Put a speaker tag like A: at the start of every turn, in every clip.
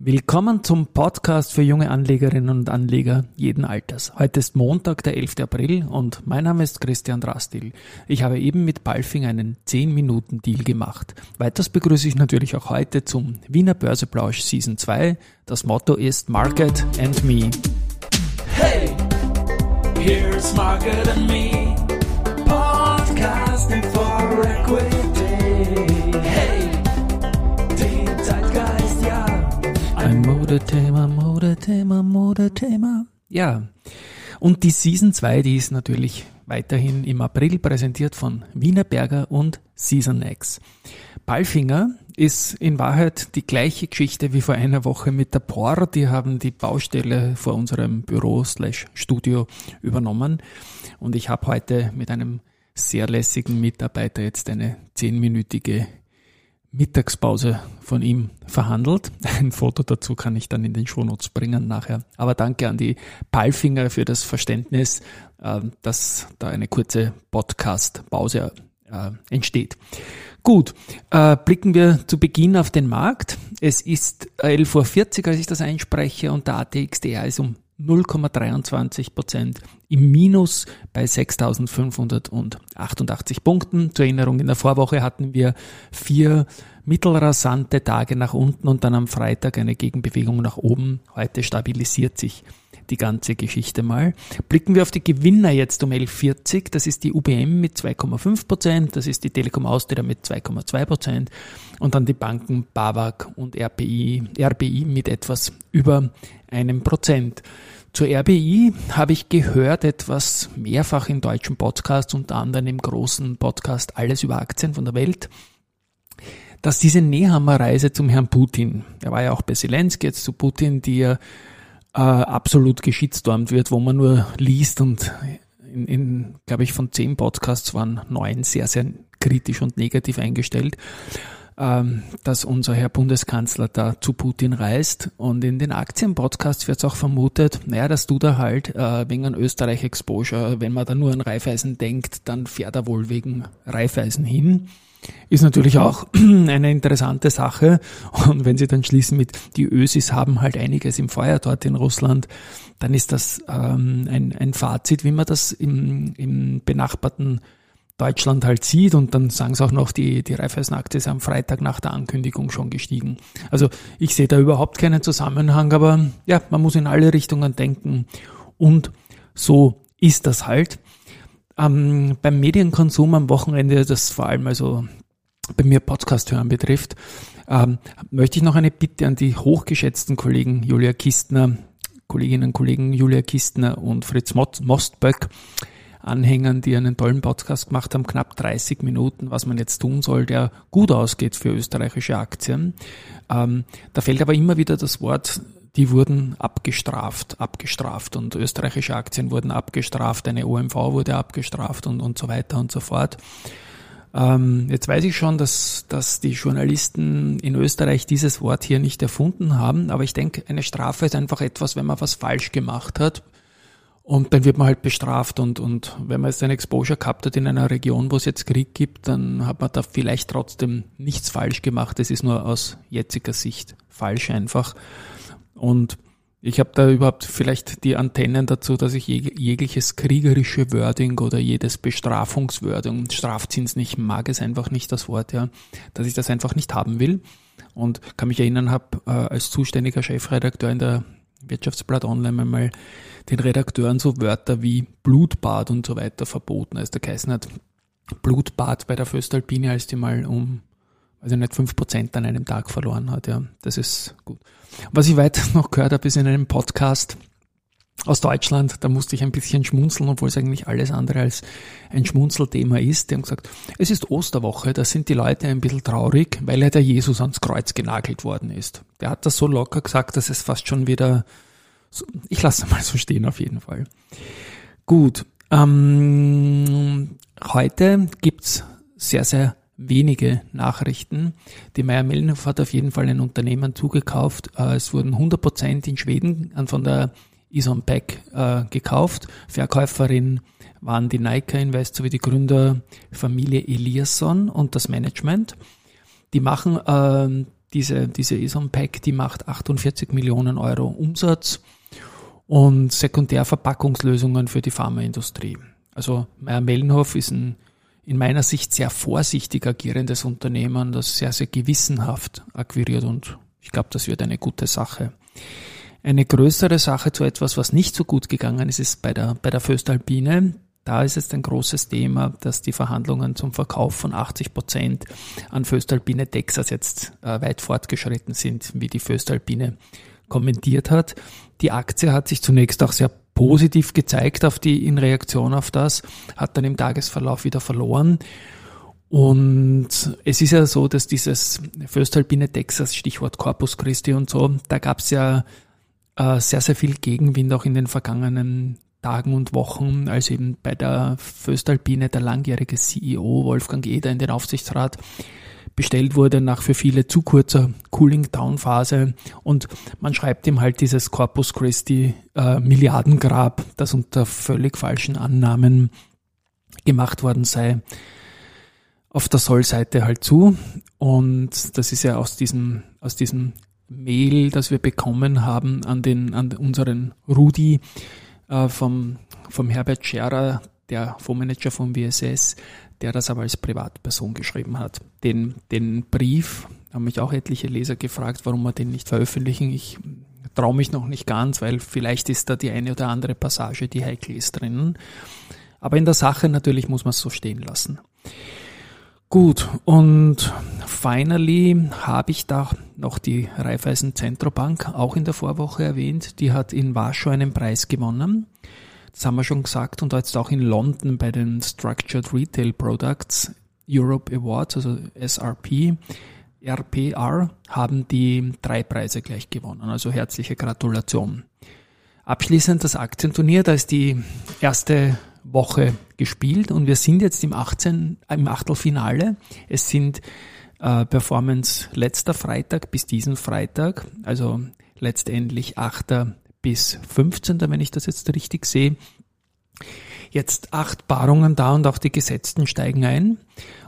A: Willkommen zum Podcast für junge Anlegerinnen und Anleger jeden Alters. Heute ist Montag, der 11. April und mein Name ist Christian Drastil. Ich habe eben mit Balfing einen 10-Minuten-Deal gemacht. Weiters begrüße ich natürlich auch heute zum Wiener Börseplausch Season 2. Das Motto ist Market and Me. Hey, here's Market and Me. Podcasting for Equity. Modethema, Modethema, Modethema. Ja. Und die Season 2, die ist natürlich weiterhin im April präsentiert von Wienerberger und Season X. Ballfinger ist in Wahrheit die gleiche Geschichte wie vor einer Woche mit der POR. Die haben die Baustelle vor unserem Büro slash Studio übernommen. Und ich habe heute mit einem sehr lässigen Mitarbeiter jetzt eine zehnminütige Mittagspause von ihm verhandelt. Ein Foto dazu kann ich dann in den Shownotes bringen nachher. Aber danke an die Palfinger für das Verständnis, äh, dass da eine kurze Podcast-Pause äh, entsteht. Gut, äh, blicken wir zu Beginn auf den Markt. Es ist 11.40 Uhr, als ich das einspreche und der ATXDR ist um 0,23 Prozent im Minus bei 6.588 Punkten. Zur Erinnerung, in der Vorwoche hatten wir vier mittelrasante Tage nach unten und dann am Freitag eine Gegenbewegung nach oben. Heute stabilisiert sich die ganze Geschichte mal. Blicken wir auf die Gewinner jetzt um 11.40. Das ist die UBM mit 2,5 Prozent, das ist die Telekom Austria mit 2,2 Prozent und dann die Banken BAWAG und RBI, RBI mit etwas über einem Prozent. Zur RBI habe ich gehört etwas mehrfach in deutschen Podcasts, unter anderem im großen Podcast Alles über Aktien von der Welt, dass diese Nehammer-Reise zum Herrn Putin, er war ja auch bei Zelensky, jetzt zu Putin, die ja äh, absolut geschitstormt wird, wo man nur liest und in, in glaube ich, von zehn Podcasts waren neun sehr, sehr kritisch und negativ eingestellt, ähm, dass unser Herr Bundeskanzler da zu Putin reist. Und in den Aktienpodcasts wird es auch vermutet, naja, dass du da halt äh, wegen einem Österreich-Exposure, wenn man da nur an Reifeisen denkt, dann fährt er wohl wegen Reifeisen hin. Ist natürlich auch eine interessante Sache. Und wenn Sie dann schließen mit, die Ösis haben halt einiges im Feuer dort in Russland, dann ist das ähm, ein, ein Fazit, wie man das im, im benachbarten Deutschland halt sieht. Und dann sagen sie auch noch, die, die Raiffeisenaktie ist am Freitag nach der Ankündigung schon gestiegen. Also ich sehe da überhaupt keinen Zusammenhang, aber ja, man muss in alle Richtungen denken. Und so ist das halt. Ähm, beim Medienkonsum am Wochenende, das vor allem also bei mir Podcast hören betrifft, ähm, möchte ich noch eine Bitte an die hochgeschätzten Kollegen Julia Kistner, Kolleginnen und Kollegen Julia Kistner und Fritz Mostböck anhängen, die einen tollen Podcast gemacht haben, knapp 30 Minuten, was man jetzt tun soll, der gut ausgeht für österreichische Aktien. Ähm, da fällt aber immer wieder das Wort die wurden abgestraft, abgestraft und österreichische Aktien wurden abgestraft, eine OMV wurde abgestraft und, und so weiter und so fort. Ähm, jetzt weiß ich schon, dass, dass die Journalisten in Österreich dieses Wort hier nicht erfunden haben, aber ich denke, eine Strafe ist einfach etwas, wenn man was falsch gemacht hat. Und dann wird man halt bestraft und, und wenn man jetzt ein Exposure gehabt hat in einer Region, wo es jetzt Krieg gibt, dann hat man da vielleicht trotzdem nichts falsch gemacht. Es ist nur aus jetziger Sicht falsch einfach. Und ich habe da überhaupt vielleicht die Antennen dazu, dass ich jegliches kriegerische Wording oder jedes Bestrafungswording, Strafzins nicht mag es einfach nicht das Wort, ja, dass ich das einfach nicht haben will. Und kann mich erinnern, habe äh, als zuständiger Chefredakteur in der Wirtschaftsblatt Online einmal den Redakteuren so Wörter wie Blutbad und so weiter verboten, als der geheißen hat, Blutbad bei der Föstalpine, als die mal um also nicht fünf Prozent an einem Tag verloren hat. Ja, das ist gut. Was ich weiter noch gehört habe, ist in einem Podcast aus Deutschland, da musste ich ein bisschen schmunzeln, obwohl es eigentlich alles andere als ein Schmunzelthema ist. Die haben gesagt, es ist Osterwoche, da sind die Leute ein bisschen traurig, weil ja der Jesus ans Kreuz genagelt worden ist. Der hat das so locker gesagt, dass es fast schon wieder, so, ich lasse mal so stehen auf jeden Fall. Gut, ähm, heute gibt's sehr, sehr wenige Nachrichten. Die Meyer Mellenhof hat auf jeden Fall ein Unternehmen zugekauft. Äh, es wurden 100 Prozent in Schweden von der Ison Beck äh, gekauft. Verkäuferin waren die Nike Invest sowie die Gründerfamilie Eliasson und das Management. Die machen äh, diese, diese Isompack, die macht 48 Millionen Euro Umsatz und Sekundärverpackungslösungen für die Pharmaindustrie. Also Meyer Mellenhof ist ein in meiner Sicht sehr vorsichtig agierendes Unternehmen, das sehr, sehr gewissenhaft akquiriert und ich glaube, das wird eine gute Sache. Eine größere Sache zu etwas, was nicht so gut gegangen ist, ist bei der, bei der Föstalpine. Da ist es ein großes Thema, dass die Verhandlungen zum Verkauf von 80 Prozent an Föstalpine Texas jetzt äh, weit fortgeschritten sind, wie die Föstalpine kommentiert hat. Die Aktie hat sich zunächst auch sehr positiv gezeigt auf die, in Reaktion auf das, hat dann im Tagesverlauf wieder verloren. Und es ist ja so, dass dieses Föstalpine Texas, Stichwort Corpus Christi und so, da gab es ja äh, sehr, sehr viel Gegenwind auch in den vergangenen Tagen und Wochen, als eben bei der Föstalpine der langjährige CEO Wolfgang Eder in den Aufsichtsrat bestellt wurde nach für viele zu kurzer Cooling-Down-Phase und man schreibt ihm halt dieses Corpus Christi äh, Milliardengrab, das unter völlig falschen Annahmen gemacht worden sei, auf der Soll-Seite halt zu. Und das ist ja aus diesem, aus diesem Mail, das wir bekommen haben an den, an unseren Rudi äh, vom, vom Herbert Scherer, der Fondsmanager vom WSS, der das aber als Privatperson geschrieben hat. Den, den Brief haben mich auch etliche Leser gefragt, warum wir den nicht veröffentlichen. Ich traue mich noch nicht ganz, weil vielleicht ist da die eine oder andere Passage, die heikel ist drinnen. Aber in der Sache natürlich muss man es so stehen lassen. Gut, und finally habe ich da noch die Raiffeisen Zentrobank auch in der Vorwoche erwähnt. Die hat in Warschau einen Preis gewonnen. Das haben wir schon gesagt und jetzt auch in London bei den Structured Retail Products Europe Awards, also SRP, RPR, haben die drei Preise gleich gewonnen. Also herzliche Gratulation. Abschließend das Aktienturnier, da ist die erste Woche gespielt und wir sind jetzt im 18, im Achtelfinale. Es sind äh, Performance letzter Freitag bis diesen Freitag, also letztendlich 8 bis 15., wenn ich das jetzt richtig sehe. Jetzt acht Paarungen da und auch die Gesetzten steigen ein.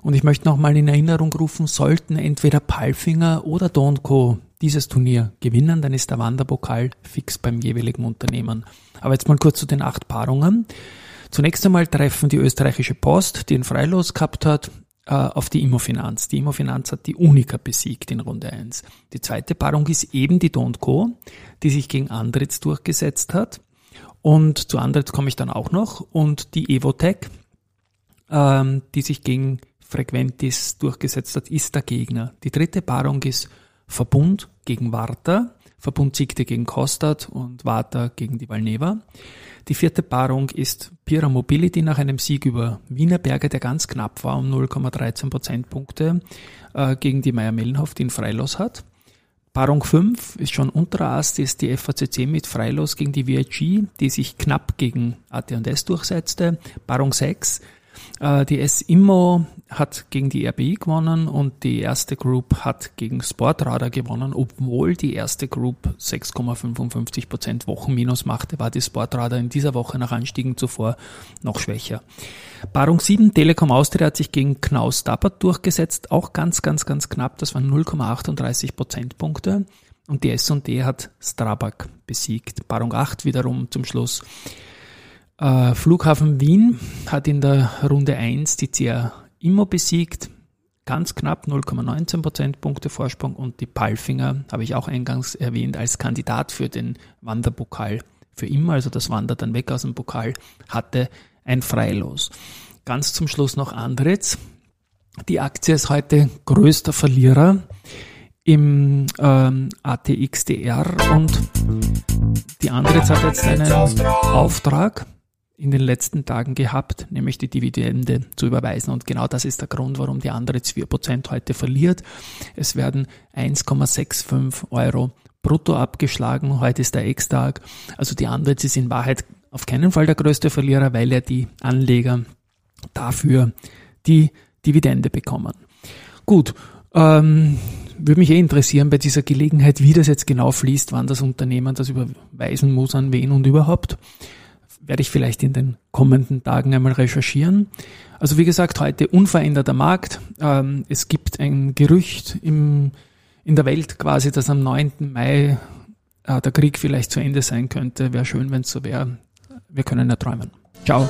A: Und ich möchte nochmal in Erinnerung rufen, sollten entweder Palfinger oder Don Co. dieses Turnier gewinnen, dann ist der Wanderpokal fix beim jeweiligen Unternehmen. Aber jetzt mal kurz zu den acht Paarungen. Zunächst einmal treffen die österreichische Post, die ein Freilos gehabt hat, äh, auf die Immofinanz. Die Immofinanz hat die Unica besiegt in Runde 1. Die zweite Paarung ist eben die Don't Co., die sich gegen Andritz durchgesetzt hat. Und zu Andritz komme ich dann auch noch. Und die Evotech, ähm, die sich gegen Frequentis durchgesetzt hat, ist der Gegner. Die dritte Paarung ist Verbund gegen Warta. Verbund siegte gegen Kostat und Warta gegen die Valneva. Die vierte Paarung ist Pira Mobility nach einem Sieg über Wienerberger, der ganz knapp war, um 0,13 Prozentpunkte äh, gegen die Meier-Mellenhof, die ihn Freilos hat. Paarung 5 ist schon unterer Ast, ist die FACC mit Freilos gegen die VIG, die sich knapp gegen AT&S durchsetzte. Paarung 6 äh, die S-Immo hat gegen die RBI gewonnen und die erste Group hat gegen Sportradar gewonnen, obwohl die erste Group 6,55% Wochenminus machte, war die Sportradar in dieser Woche nach Anstiegen zuvor noch schwächer. Paarung 7, Telekom Austria hat sich gegen Knaus Dappert durchgesetzt, auch ganz, ganz, ganz knapp, das waren 0,38 Prozentpunkte. Und die S&D hat Strabag besiegt. Paarung 8 wiederum zum Schluss äh, Flughafen Wien hat in der Runde 1 die CA Immo besiegt, ganz knapp 0,19 Prozentpunkte Vorsprung und die Palfinger habe ich auch eingangs erwähnt als Kandidat für den Wanderpokal für immer, also das wandert dann weg aus dem Pokal, hatte ein Freilos. Ganz zum Schluss noch Andritz. Die Aktie ist heute größter Verlierer im ähm, ATXDR und die Andritz hat jetzt einen Auftrag in den letzten Tagen gehabt, nämlich die Dividende zu überweisen. Und genau das ist der Grund, warum die andere 4% heute verliert. Es werden 1,65 Euro brutto abgeschlagen. Heute ist der Ex-Tag. Also die andere ist in Wahrheit auf keinen Fall der größte Verlierer, weil ja die Anleger dafür die Dividende bekommen. Gut, ähm, würde mich eh interessieren bei dieser Gelegenheit, wie das jetzt genau fließt, wann das Unternehmen das überweisen muss, an wen und überhaupt werde ich vielleicht in den kommenden Tagen einmal recherchieren. Also wie gesagt, heute unveränderter Markt. Ähm, es gibt ein Gerücht im, in der Welt quasi, dass am 9. Mai äh, der Krieg vielleicht zu Ende sein könnte. Wäre schön, wenn es so wäre. Wir können ja träumen. Ciao.